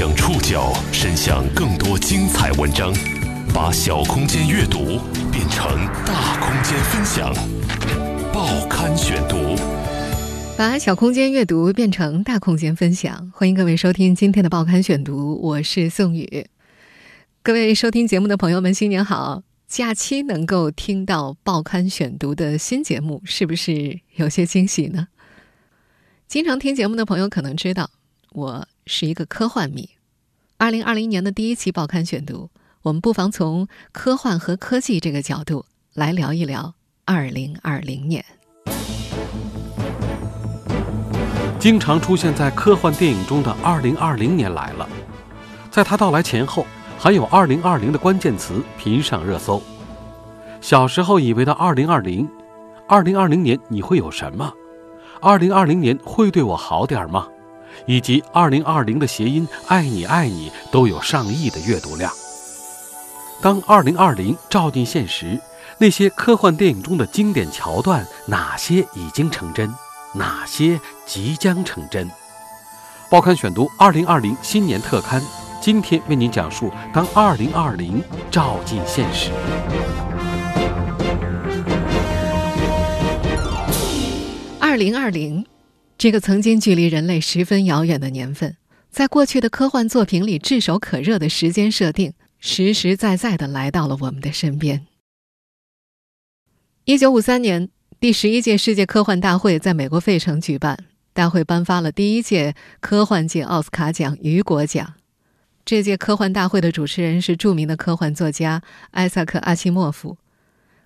将触角伸向更多精彩文章，把小空间阅读变成大空间分享。报刊选读，把小空间阅读变成大空间分享。欢迎各位收听今天的报刊选读，我是宋宇。各位收听节目的朋友们，新年好！假期能够听到报刊选读的新节目，是不是有些惊喜呢？经常听节目的朋友可能知道，我是一个科幻迷。二零二零年的第一期报刊选读，我们不妨从科幻和科技这个角度来聊一聊二零二零年。经常出现在科幻电影中的二零二零年来了，在它到来前后，还有二零二零的关键词频上热搜。小时候以为的二零二零，二零二零年你会有什么？二零二零年会对我好点吗？以及二零二零的谐音“爱你爱你”都有上亿的阅读量。当二零二零照进现实，那些科幻电影中的经典桥段，哪些已经成真，哪些即将成真？报刊选读二零二零新年特刊，今天为您讲述：当二零二零照进现实。二零二零，这个曾经距离人类十分遥远的年份，在过去的科幻作品里炙手可热的时间设定，实实在在的来到了我们的身边。一九五三年，第十一届世界科幻大会在美国费城举办，大会颁发了第一届科幻界奥斯卡奖——雨果奖。这届科幻大会的主持人是著名的科幻作家艾萨克·阿西莫夫，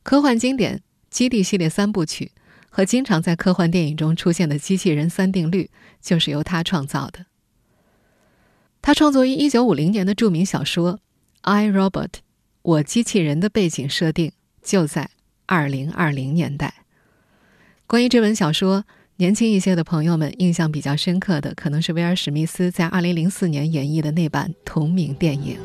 科幻经典《基地》系列三部曲。和经常在科幻电影中出现的机器人三定律，就是由他创造的。他创作于一九五零年的著名小说《I Robot》，我机器人的背景设定就在二零二零年代。关于这本小说，年轻一些的朋友们印象比较深刻的，可能是威尔·史密斯在二零零四年演绎的那版同名电影。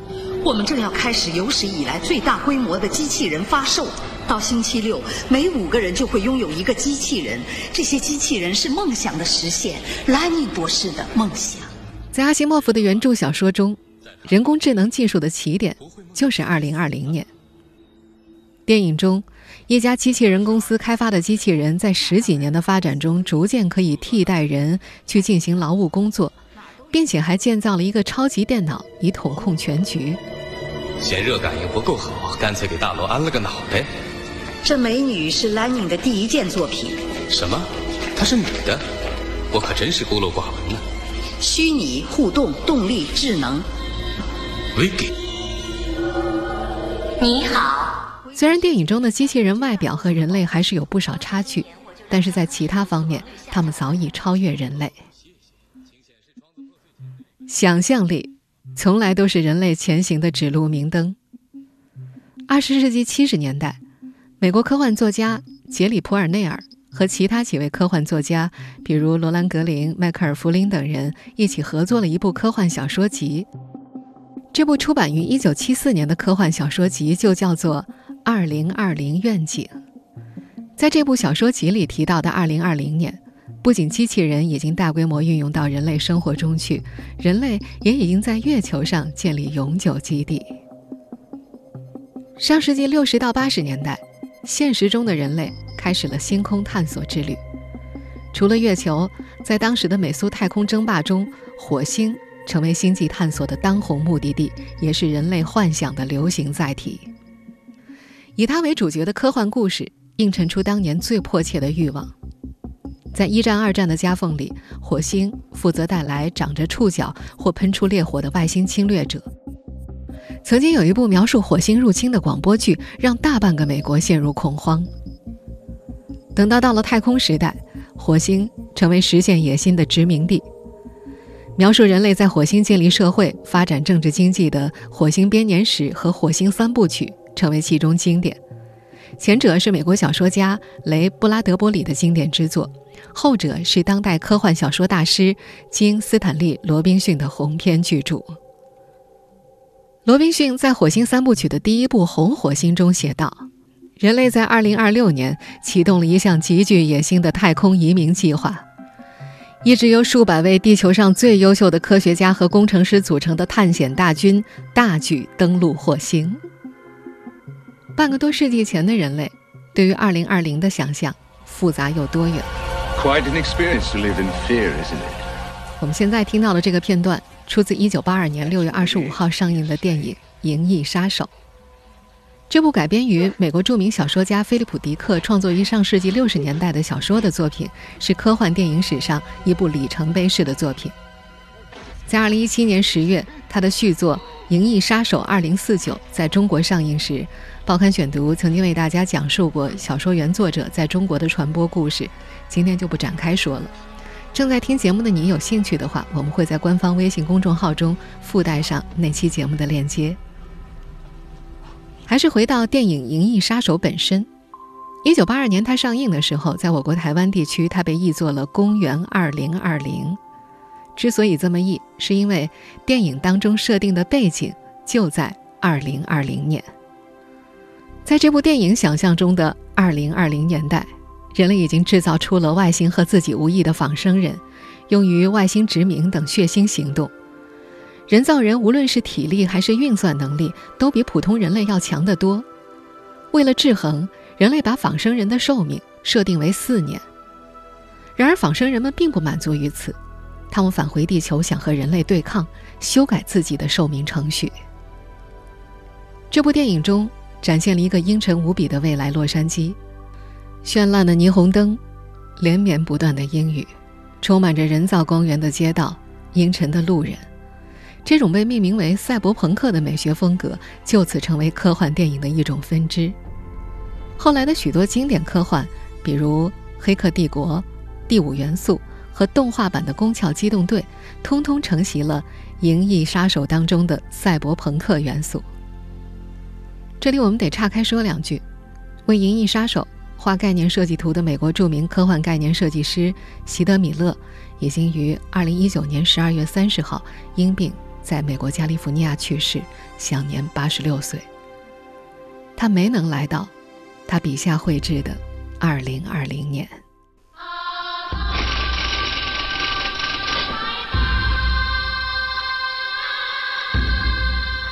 我们正要开始有史以来最大规模的机器人发售。到星期六，每五个人就会拥有一个机器人。这些机器人是梦想的实现，莱尼博士的梦想。在阿西莫夫的原著小说中，人工智能技术的起点就是二零二零年。电影中，一家机器人公司开发的机器人在十几年的发展中，逐渐可以替代人去进行劳务工作。并且还建造了一个超级电脑，以统控全局。嫌热感应不够好，干脆给大楼安了个脑袋。这美女是兰宁的第一件作品。什么？她是女的？我可真是孤陋寡闻呢。虚拟互动动力智能。Vicky，你好。虽然电影中的机器人外表和人类还是有不少差距，但是在其他方面，他们早已超越人类。想象力，从来都是人类前行的指路明灯。二十世纪七十年代，美国科幻作家杰里·普尔内尔和其他几位科幻作家，比如罗兰·格林、迈克尔·弗林等人一起合作了一部科幻小说集。这部出版于一九七四年的科幻小说集就叫做《二零二零愿景》。在这部小说集里提到的二零二零年。不仅机器人已经大规模运用到人类生活中去，人类也已经在月球上建立永久基地。上世纪六十到八十年代，现实中的人类开始了星空探索之旅。除了月球，在当时的美苏太空争霸中，火星成为星际探索的当红目的地，也是人类幻想的流行载体。以它为主角的科幻故事，映衬出当年最迫切的欲望。在一战、二战的夹缝里，火星负责带来长着触角或喷出烈火的外星侵略者。曾经有一部描述火星入侵的广播剧，让大半个美国陷入恐慌。等到到了太空时代，火星成为实现野心的殖民地。描述人类在火星建立社会、发展政治经济的《火星编年史》和《火星三部曲》成为其中经典。前者是美国小说家雷·布拉德伯里的经典之作。后者是当代科幻小说大师金·斯坦利·罗宾逊的鸿篇巨著。罗宾逊在《火星三部曲》的第一部《红火星》中写道：“人类在2026年启动了一项极具野心的太空移民计划。一支由数百位地球上最优秀的科学家和工程师组成的探险大军大举登陆火星。半个多世纪前的人类，对于2020的想象复杂又多元。Quite an experience to live in fear, isn't it? 我们现在听到的这个片段，出自1982年6月25号上映的电影《银翼杀手》。这部改编于美国著名小说家菲利普·迪克创作于上世纪六十年代的小说的作品，是科幻电影史上一部里程碑式的作品。在二零一七年十月，他的续作《银翼杀手二零四九》在中国上映时，报刊选读曾经为大家讲述过小说原作者在中国的传播故事，今天就不展开说了。正在听节目的你有兴趣的话，我们会在官方微信公众号中附带上那期节目的链接。还是回到电影《银翼杀手》本身。一九八二年它上映的时候，在我国台湾地区，它被译作了《公元二零二零》。之所以这么译，是因为电影当中设定的背景就在二零二零年。在这部电影想象中的二零二零年代，人类已经制造出了外星和自己无异的仿生人，用于外星殖民等血腥行动。人造人无论是体力还是运算能力，都比普通人类要强得多。为了制衡，人类把仿生人的寿命设定为四年。然而，仿生人们并不满足于此，他们返回地球想和人类对抗，修改自己的寿命程序。这部电影中展现了一个阴沉无比的未来洛杉矶：绚烂的霓虹灯，连绵不断的阴雨，充满着人造光源的街道，阴沉的路人。这种被命名为赛博朋克的美学风格，就此成为科幻电影的一种分支。后来的许多经典科幻，比如《黑客帝国》《第五元素》和动画版的《攻壳机动队》，通通承袭了《银翼杀手》当中的赛博朋克元素。这里我们得岔开说两句：为《银翼杀手》画概念设计图的美国著名科幻概念设计师席德·米勒，已经于2019年12月30号因病。在美国加利福尼亚去世，享年八十六岁。他没能来到他笔下绘制的二零二零年。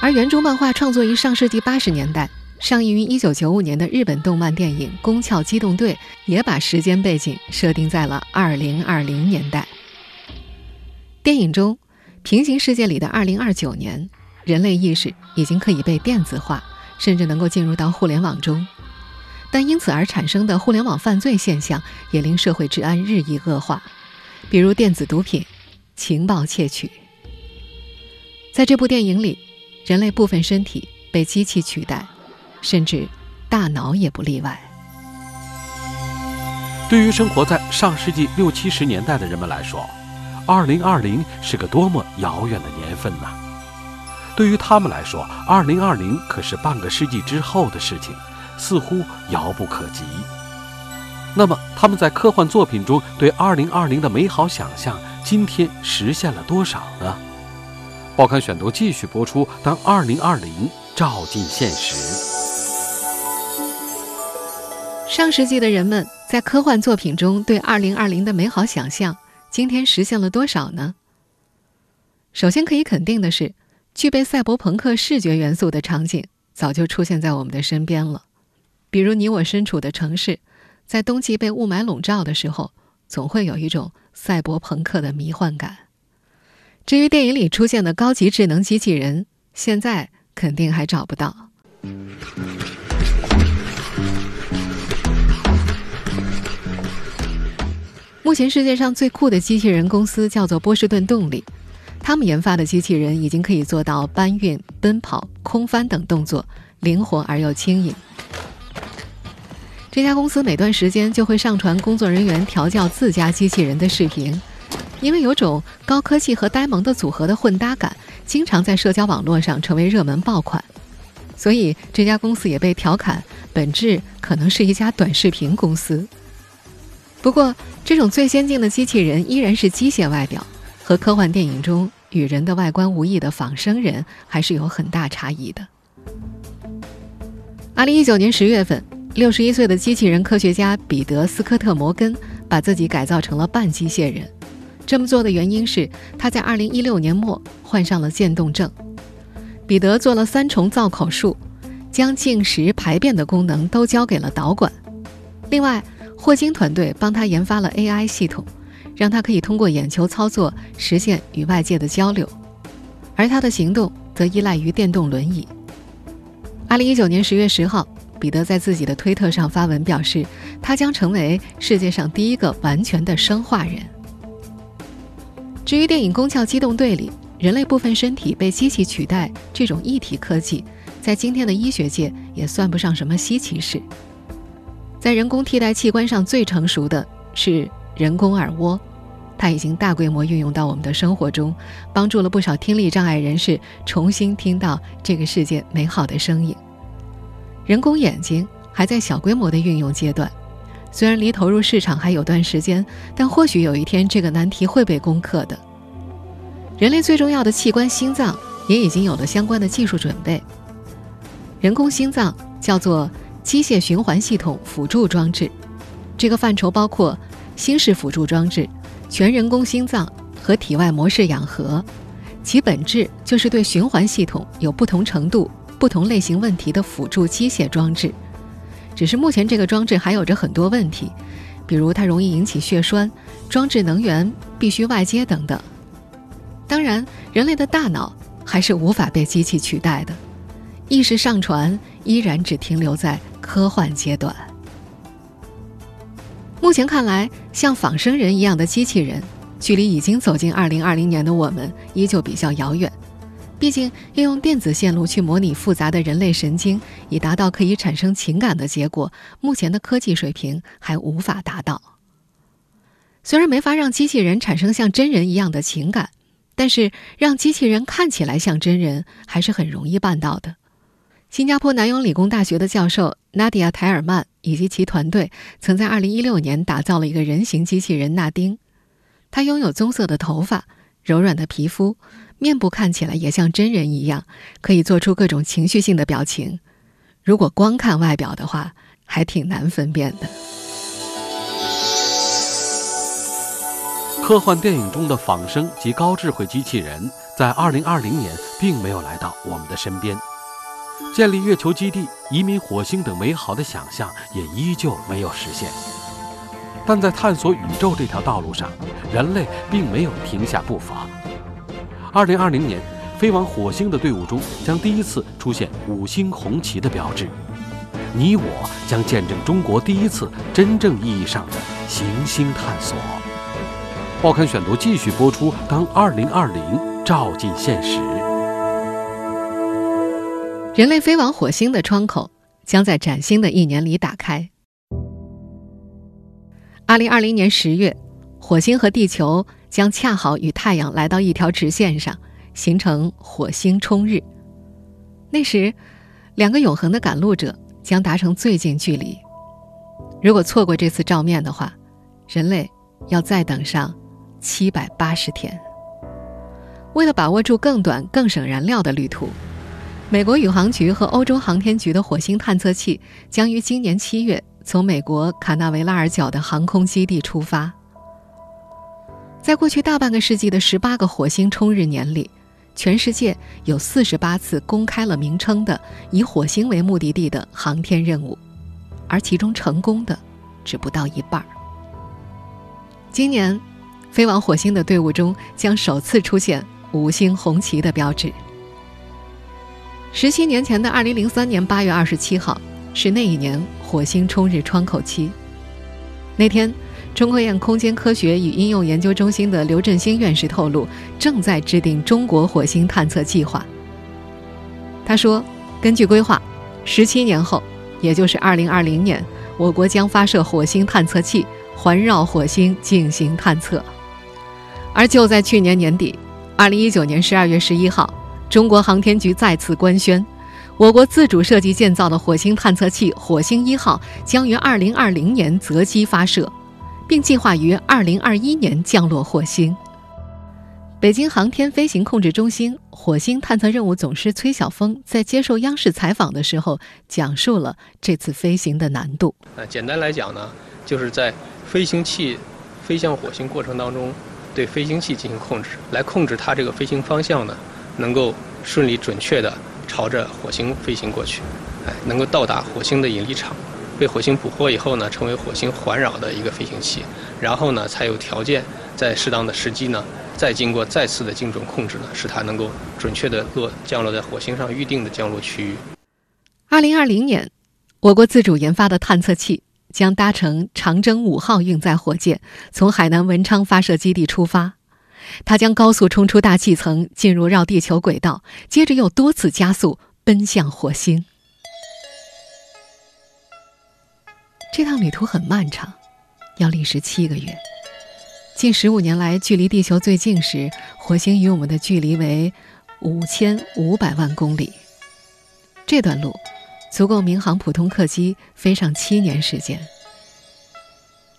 而原著漫画创作于上世纪八十年代，上映于一九九五年的日本动漫电影《宫壳机动队》也把时间背景设定在了二零二零年代。电影中。平行世界里的二零二九年，人类意识已经可以被电子化，甚至能够进入到互联网中。但因此而产生的互联网犯罪现象，也令社会治安日益恶化，比如电子毒品、情报窃取。在这部电影里，人类部分身体被机器取代，甚至大脑也不例外。对于生活在上世纪六七十年代的人们来说，二零二零是个多么遥远的年份呐！对于他们来说，二零二零可是半个世纪之后的事情，似乎遥不可及。那么，他们在科幻作品中对二零二零的美好想象，今天实现了多少呢？报刊选读继续播出。当二零二零照进现实，上世纪的人们在科幻作品中对二零二零的美好想象。今天实现了多少呢？首先可以肯定的是，具备赛博朋克视觉元素的场景早就出现在我们的身边了。比如你我身处的城市，在冬季被雾霾笼罩的时候，总会有一种赛博朋克的迷幻感。至于电影里出现的高级智能机器人，现在肯定还找不到。目前世界上最酷的机器人公司叫做波士顿动力，他们研发的机器人已经可以做到搬运、奔跑、空翻等动作，灵活而又轻盈。这家公司每段时间就会上传工作人员调教自家机器人的视频，因为有种高科技和呆萌的组合的混搭感，经常在社交网络上成为热门爆款，所以这家公司也被调侃，本质可能是一家短视频公司。不过，这种最先进的机器人依然是机械外表，和科幻电影中与人的外观无异的仿生人还是有很大差异的。二零一九年十月份，六十一岁的机器人科学家彼得·斯科特·摩根把自己改造成了半机械人，这么做的原因是他在2016年末患上了渐冻症。彼得做了三重造口术，将进食、排便的功能都交给了导管。另外，霍金团队帮他研发了 AI 系统，让他可以通过眼球操作实现与外界的交流，而他的行动则依赖于电动轮椅。2019年10月10号，彼得在自己的推特上发文表示，他将成为世界上第一个完全的生化人。至于电影《攻壳机动队》里，人类部分身体被机器取代，这种异体科技在今天的医学界也算不上什么稀奇事。在人工替代器官上最成熟的是人工耳蜗，它已经大规模运用到我们的生活中，帮助了不少听力障碍人士重新听到这个世界美好的声音。人工眼睛还在小规模的运用阶段，虽然离投入市场还有段时间，但或许有一天这个难题会被攻克的。人类最重要的器官心脏也已经有了相关的技术准备。人工心脏叫做机械循环系统辅助装置，这个范畴包括心室辅助装置、全人工心脏和体外模式氧合，其本质就是对循环系统有不同程度、不同类型问题的辅助机械装置。只是目前这个装置还有着很多问题，比如它容易引起血栓，装置能源必须外接等等。当然，人类的大脑还是无法被机器取代的，意识上传依然只停留在科幻阶段。目前看来，像仿生人一样的机器人，距离已经走进二零二零年的我们依旧比较遥远。毕竟，要用电子线路去模拟复杂的人类神经，以达到可以产生情感的结果，目前的科技水平还无法达到。虽然没法让机器人产生像真人一样的情感。但是，让机器人看起来像真人还是很容易办到的。新加坡南洋理工大学的教授纳迪亚·泰尔曼以及其团队曾在2016年打造了一个人形机器人纳丁。它拥有棕色的头发、柔软的皮肤，面部看起来也像真人一样，可以做出各种情绪性的表情。如果光看外表的话，还挺难分辨的。科幻电影中的仿生及高智慧机器人，在2020年并没有来到我们的身边。建立月球基地、移民火星等美好的想象也依旧没有实现。但在探索宇宙这条道路上，人类并没有停下步伐。2020年，飞往火星的队伍中将第一次出现五星红旗的标志。你我将见证中国第一次真正意义上的行星探索。报刊选读继续播出。当二零二零照进现实，人类飞往火星的窗口将在崭新的一年里打开。二零二零年十月，火星和地球将恰好与太阳来到一条直线上，形成火星冲日。那时，两个永恒的赶路者将达成最近距离。如果错过这次照面的话，人类要再等上。七百八十天。为了把握住更短、更省燃料的旅途，美国宇航局和欧洲航天局的火星探测器将于今年七月从美国卡纳维拉尔角的航空基地出发。在过去大半个世纪的十八个火星冲日年里，全世界有四十八次公开了名称的以火星为目的地的航天任务，而其中成功的只不到一半儿。今年。飞往火星的队伍中将首次出现五星红旗的标志。十七年前的二零零三年八月二十七号是那一年火星冲日窗口期。那天，中科院空间科学与应用研究中心的刘振兴院士透露，正在制定中国火星探测计划。他说：“根据规划，十七年后，也就是二零二零年，我国将发射火星探测器，环绕火星进行探测。”而就在去年年底，二零一九年十二月十一号，中国航天局再次官宣，我国自主设计建造的火星探测器“火星一号”将于二零二零年择机发射，并计划于二零二一年降落火星。北京航天飞行控制中心火星探测任务总师崔晓峰在接受央视采访的时候，讲述了这次飞行的难度。呃，简单来讲呢，就是在飞行器飞向火星过程当中。对飞行器进行控制，来控制它这个飞行方向呢，能够顺利准确的朝着火星飞行过去，哎，能够到达火星的引力场，被火星捕获以后呢，成为火星环绕的一个飞行器，然后呢，才有条件在适当的时机呢，再经过再次的精准控制呢，使它能够准确的落降落在火星上预定的降落区域。二零二零年，我国自主研发的探测器。将搭乘长征五号运载火箭从海南文昌发射基地出发，它将高速冲出大气层，进入绕地球轨道，接着又多次加速奔向火星。这趟旅途很漫长，要历时七个月。近十五年来，距离地球最近时，火星与我们的距离为五千五百万公里。这段路。足够民航普通客机飞上七年时间。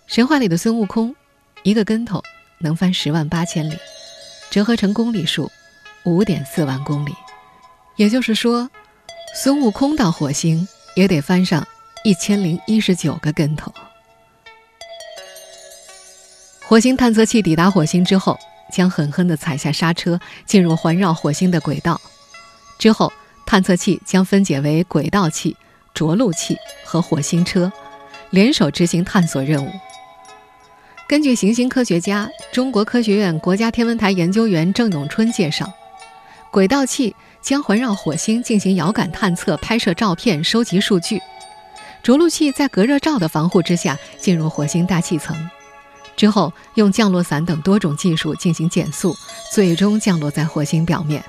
神话里的孙悟空，一个跟头能翻十万八千里，折合成公里数，五点四万公里。也就是说，孙悟空到火星也得翻上一千零一十九个跟头。火星探测器抵达火星之后，将狠狠地踩下刹车，进入环绕火星的轨道。之后。探测器将分解为轨道器、着陆器和火星车，联手执行探索任务。根据行星科学家、中国科学院国家天文台研究员郑永春介绍，轨道器将环绕火星进行遥感探测、拍摄照片、收集数据；着陆器在隔热罩的防护之下进入火星大气层，之后用降落伞等多种技术进行减速，最终降落在火星表面。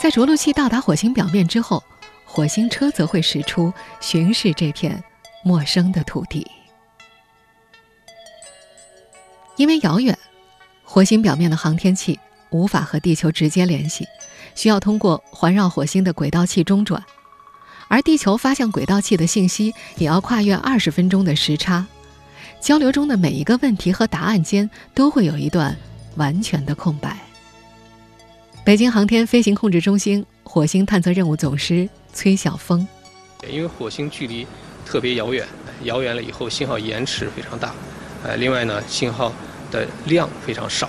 在着陆器到达火星表面之后，火星车则会驶出巡视这片陌生的土地。因为遥远，火星表面的航天器无法和地球直接联系，需要通过环绕火星的轨道器中转，而地球发向轨道器的信息也要跨越二十分钟的时差，交流中的每一个问题和答案间都会有一段完全的空白。北京航天飞行控制中心火星探测任务总师崔晓峰，因为火星距离特别遥远，遥远了以后信号延迟非常大，呃，另外呢，信号的量非常少，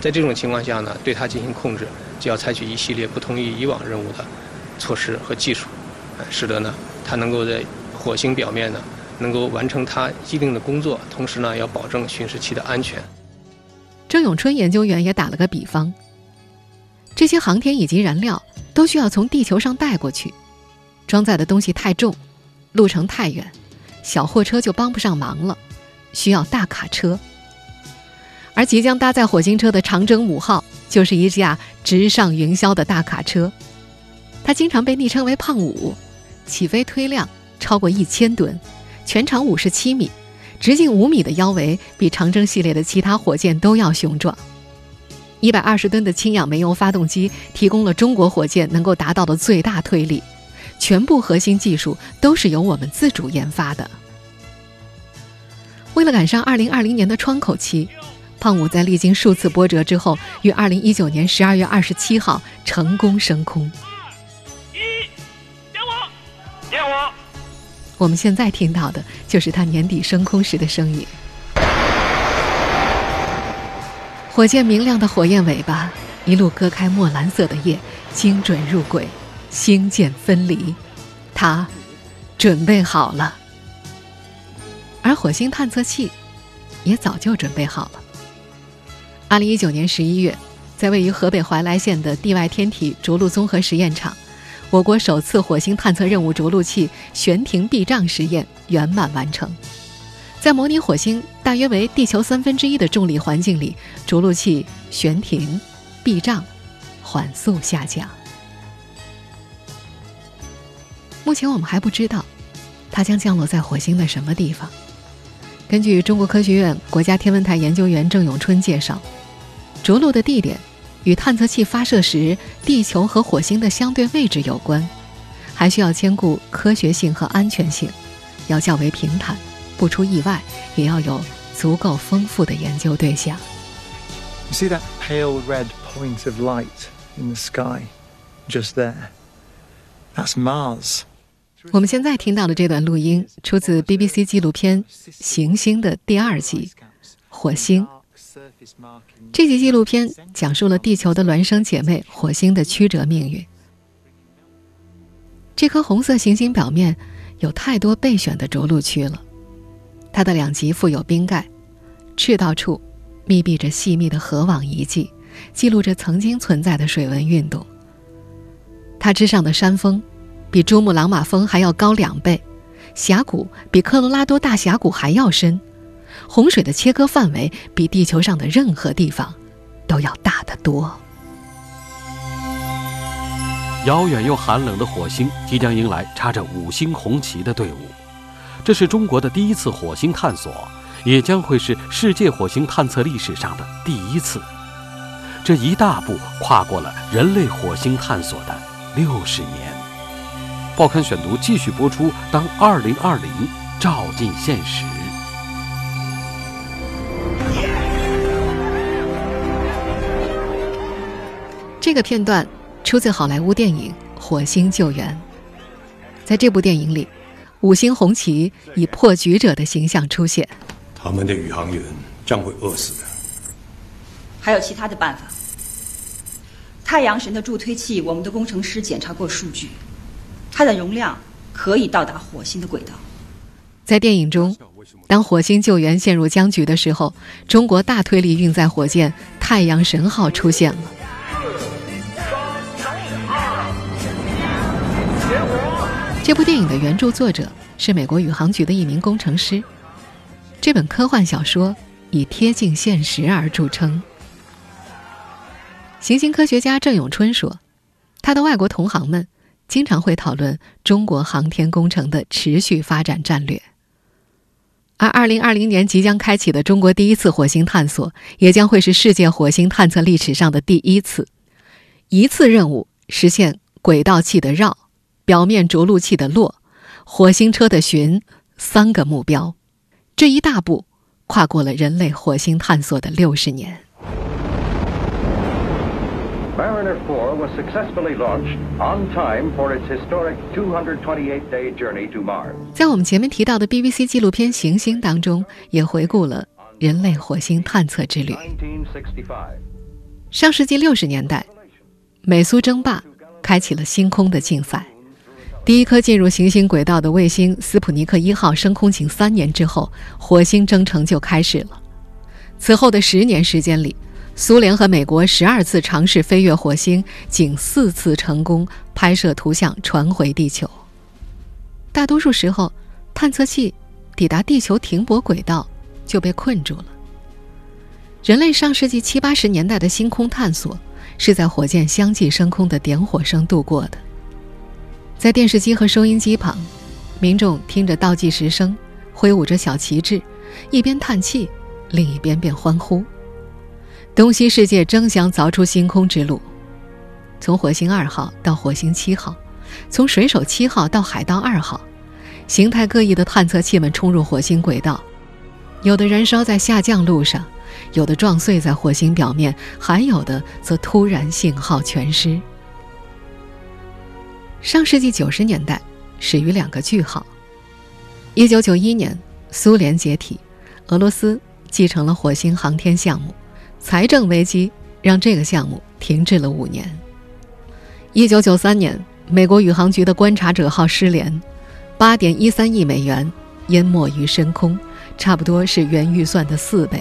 在这种情况下呢，对它进行控制，就要采取一系列不同于以往任务的措施和技术，使得呢，它能够在火星表面呢，能够完成它既定的工作，同时呢，要保证巡视器的安全。郑永春研究员也打了个比方。这些航天以及燃料都需要从地球上带过去，装载的东西太重，路程太远，小货车就帮不上忙了，需要大卡车。而即将搭载火星车的长征五号就是一架直上云霄的大卡车，它经常被昵称为“胖五”，起飞推量超过一千吨，全长五十七米，直径五米的腰围比长征系列的其他火箭都要雄壮。一百二十吨的氢氧煤油发动机提供了中国火箭能够达到的最大推力，全部核心技术都是由我们自主研发的。为了赶上二零二零年的窗口期，胖五在历经数次波折之后，于二零一九年十二月二十七号成功升空。一，点火，点火。我们现在听到的就是他年底升空时的声音。火箭明亮的火焰尾巴一路割开墨蓝色的夜，精准入轨，星舰分离，它准备好了。而火星探测器也早就准备好了。二零一九年十一月，在位于河北怀来县的地外天体着陆综合实验场，我国首次火星探测任务着陆器悬停避障实验圆满完成。在模拟火星大约为地球三分之一的重力环境里，着陆器悬停、避障、缓速下降。目前我们还不知道，它将降落在火星的什么地方。根据中国科学院国家天文台研究员郑永春介绍，着陆的地点与探测器发射时地球和火星的相对位置有关，还需要兼顾科学性和安全性，要较为平坦。不出意外，也要有足够丰富的研究对象。You see that pale red point of light in the sky, just there? That's Mars. 我们现在听到的这段录音出自 BBC 纪录片《行星》的第二集《火星这集纪录片讲述了地球的孪生姐妹火星的曲折命运。这颗红色行星表面有太多备选的着陆区了，它的两极附有冰盖，赤道处密闭着细密的河网遗迹，记录着曾经存在的水文运动。它之上的山峰比珠穆朗玛峰还要高两倍，峡谷比科罗拉多大峡谷还要深。洪水的切割范围比地球上的任何地方都要大得多。遥远又寒冷的火星即将迎来插着五星红旗的队伍，这是中国的第一次火星探索，也将会是世界火星探测历史上的第一次。这一大步跨过了人类火星探索的六十年。报刊选读继续播出。当二零二零照进现实。这个片段出自好莱坞电影《火星救援》。在这部电影里，五星红旗以破局者的形象出现。他们的宇航员将会饿死的。还有其他的办法。太阳神的助推器，我们的工程师检查过数据，它的容量可以到达火星的轨道。在电影中，当火星救援陷入僵局的时候，中国大推力运载火箭“太阳神号”出现了。这部电影的原著作者是美国宇航局的一名工程师。这本科幻小说以贴近现实而著称。行星科学家郑永春说：“他的外国同行们经常会讨论中国航天工程的持续发展战略。而2020年即将开启的中国第一次火星探索，也将会是世界火星探测历史上的第一次。一次任务实现轨道器的绕。”表面着陆器的落，火星车的巡，三个目标，这一大步跨过了人类火星探索的六十年。Mariner 4 was successfully launched on time for its historic 228-day journey to Mars。在我们前面提到的 BBC 纪录片《行星》当中，也回顾了人类火星探测之旅。上世纪六十年代，美苏争霸开启了星空的竞赛。第一颗进入行星轨道的卫星斯普尼克一号升空仅三年之后，火星征程就开始了。此后的十年时间里，苏联和美国十二次尝试飞越火星，仅四次成功拍摄图像传回地球。大多数时候，探测器抵达地球停泊轨道就被困住了。人类上世纪七八十年代的星空探索，是在火箭相继升空的点火声度过的。在电视机和收音机旁，民众听着倒计时声，挥舞着小旗帜，一边叹气，另一边便欢呼。东西世界争相凿出星空之路，从火星二号到火星七号，从水手七号到海盗二号，形态各异的探测器们冲入火星轨道，有的燃烧在下降路上，有的撞碎在火星表面，还有的则突然信号全失。上世纪九十年代始于两个句号。一九九一年，苏联解体，俄罗斯继承了火星航天项目，财政危机让这个项目停滞了五年。一九九三年，美国宇航局的观察者号失联，八点一三亿美元淹没于深空，差不多是原预算的四倍。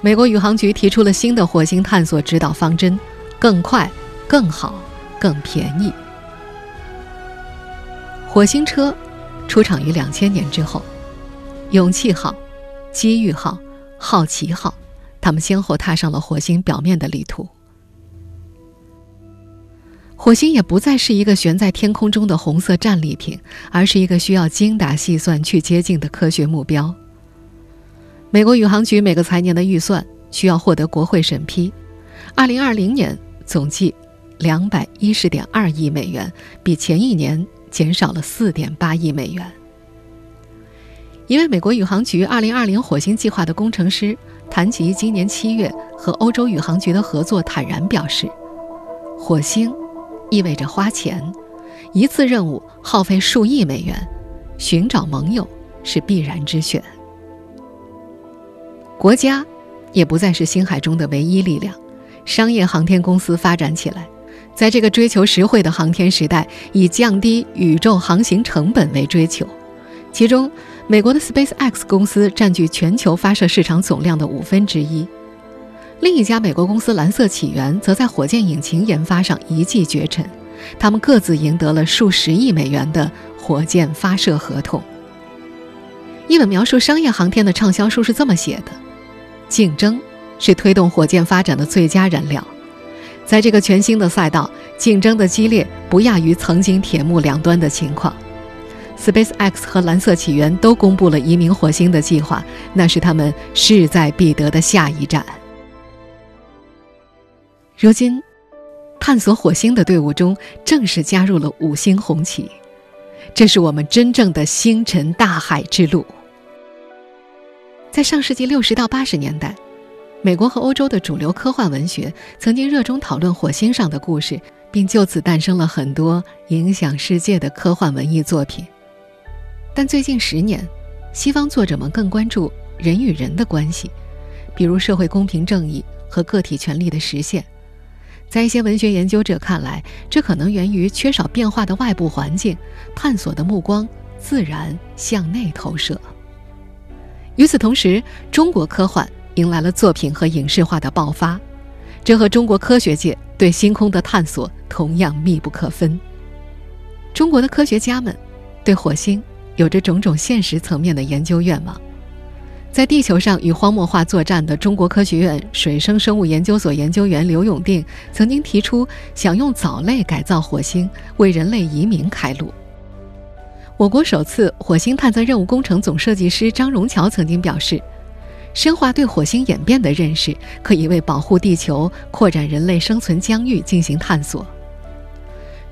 美国宇航局提出了新的火星探索指导方针：更快、更好、更便宜。火星车出场于两千年之后，勇气号、机遇号、好奇号，他们先后踏上了火星表面的旅途。火星也不再是一个悬在天空中的红色战利品，而是一个需要精打细算去接近的科学目标。美国宇航局每个财年的预算需要获得国会审批，二零二零年总计两百一十点二亿美元，比前一年。减少了四点八亿美元。一位美国宇航局二零二零火星计划的工程师谈及今年七月和欧洲宇航局的合作，坦然表示：“火星意味着花钱，一次任务耗费数亿美元，寻找盟友是必然之选。国家也不再是星海中的唯一力量，商业航天公司发展起来。在这个追求实惠的航天时代，以降低宇宙航行成本为追求。其中，美国的 SpaceX 公司占据全球发射市场总量的五分之一。另一家美国公司蓝色起源则在火箭引擎研发上一骑绝尘，他们各自赢得了数十亿美元的火箭发射合同。一本描述商业航天的畅销书是这么写的：“竞争是推动火箭发展的最佳燃料。”在这个全新的赛道，竞争的激烈不亚于曾经铁幕两端的情况。SpaceX 和蓝色起源都公布了移民火星的计划，那是他们势在必得的下一站。如今，探索火星的队伍中正式加入了五星红旗，这是我们真正的星辰大海之路。在上世纪六十到八十年代。美国和欧洲的主流科幻文学曾经热衷讨论火星上的故事，并就此诞生了很多影响世界的科幻文艺作品。但最近十年，西方作者们更关注人与人的关系，比如社会公平正义和个体权利的实现。在一些文学研究者看来，这可能源于缺少变化的外部环境，探索的目光自然向内投射。与此同时，中国科幻。迎来了作品和影视化的爆发，这和中国科学界对星空的探索同样密不可分。中国的科学家们对火星有着种种现实层面的研究愿望。在地球上与荒漠化作战的中国科学院水生生物研究所研究员刘永定曾经提出，想用藻类改造火星，为人类移民开路。我国首次火星探测任务工程总设计师张荣桥曾经表示。深化对火星演变的认识，可以为保护地球、扩展人类生存疆域进行探索。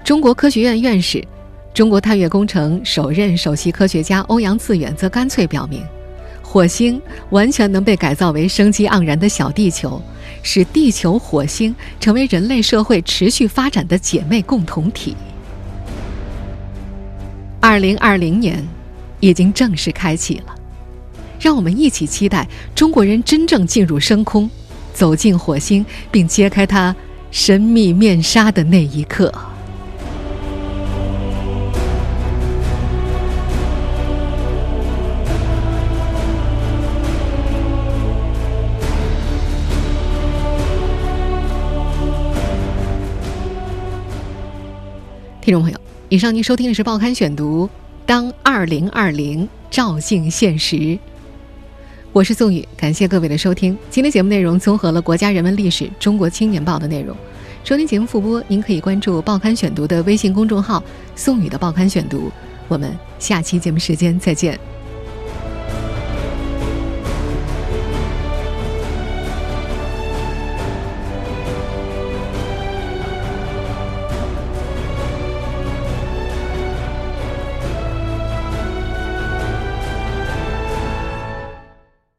中国科学院院士、中国探月工程首任首席科学家欧阳自远则干脆表明，火星完全能被改造为生机盎然的小地球，使地球、火星成为人类社会持续发展的姐妹共同体。二零二零年已经正式开启了。让我们一起期待中国人真正进入深空，走进火星，并揭开它神秘面纱的那一刻。听众朋友，以上您收听的是《报刊选读》，当二零二零照进现实。我是宋宇，感谢各位的收听。今天节目内容综合了《国家人文历史》《中国青年报》的内容。收听节目复播，您可以关注《报刊选读》的微信公众号“宋宇的报刊选读”。我们下期节目时间再见。